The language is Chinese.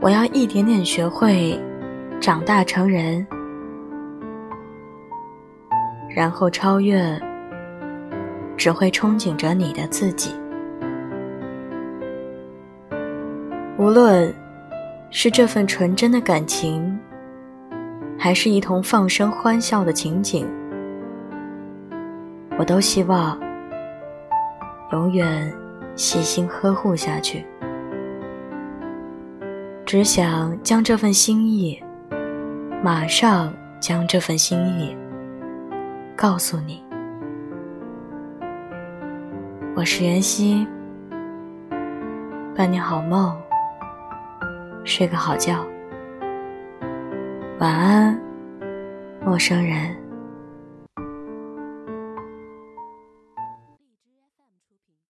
我要一点点学会长大成人，然后超越只会憧憬着你的自己。无论是这份纯真的感情，还是一同放声欢笑的情景，我都希望永远细心呵护下去。只想将这份心意，马上将这份心意告诉你。我是袁熙，伴你好梦，睡个好觉，晚安，陌生人。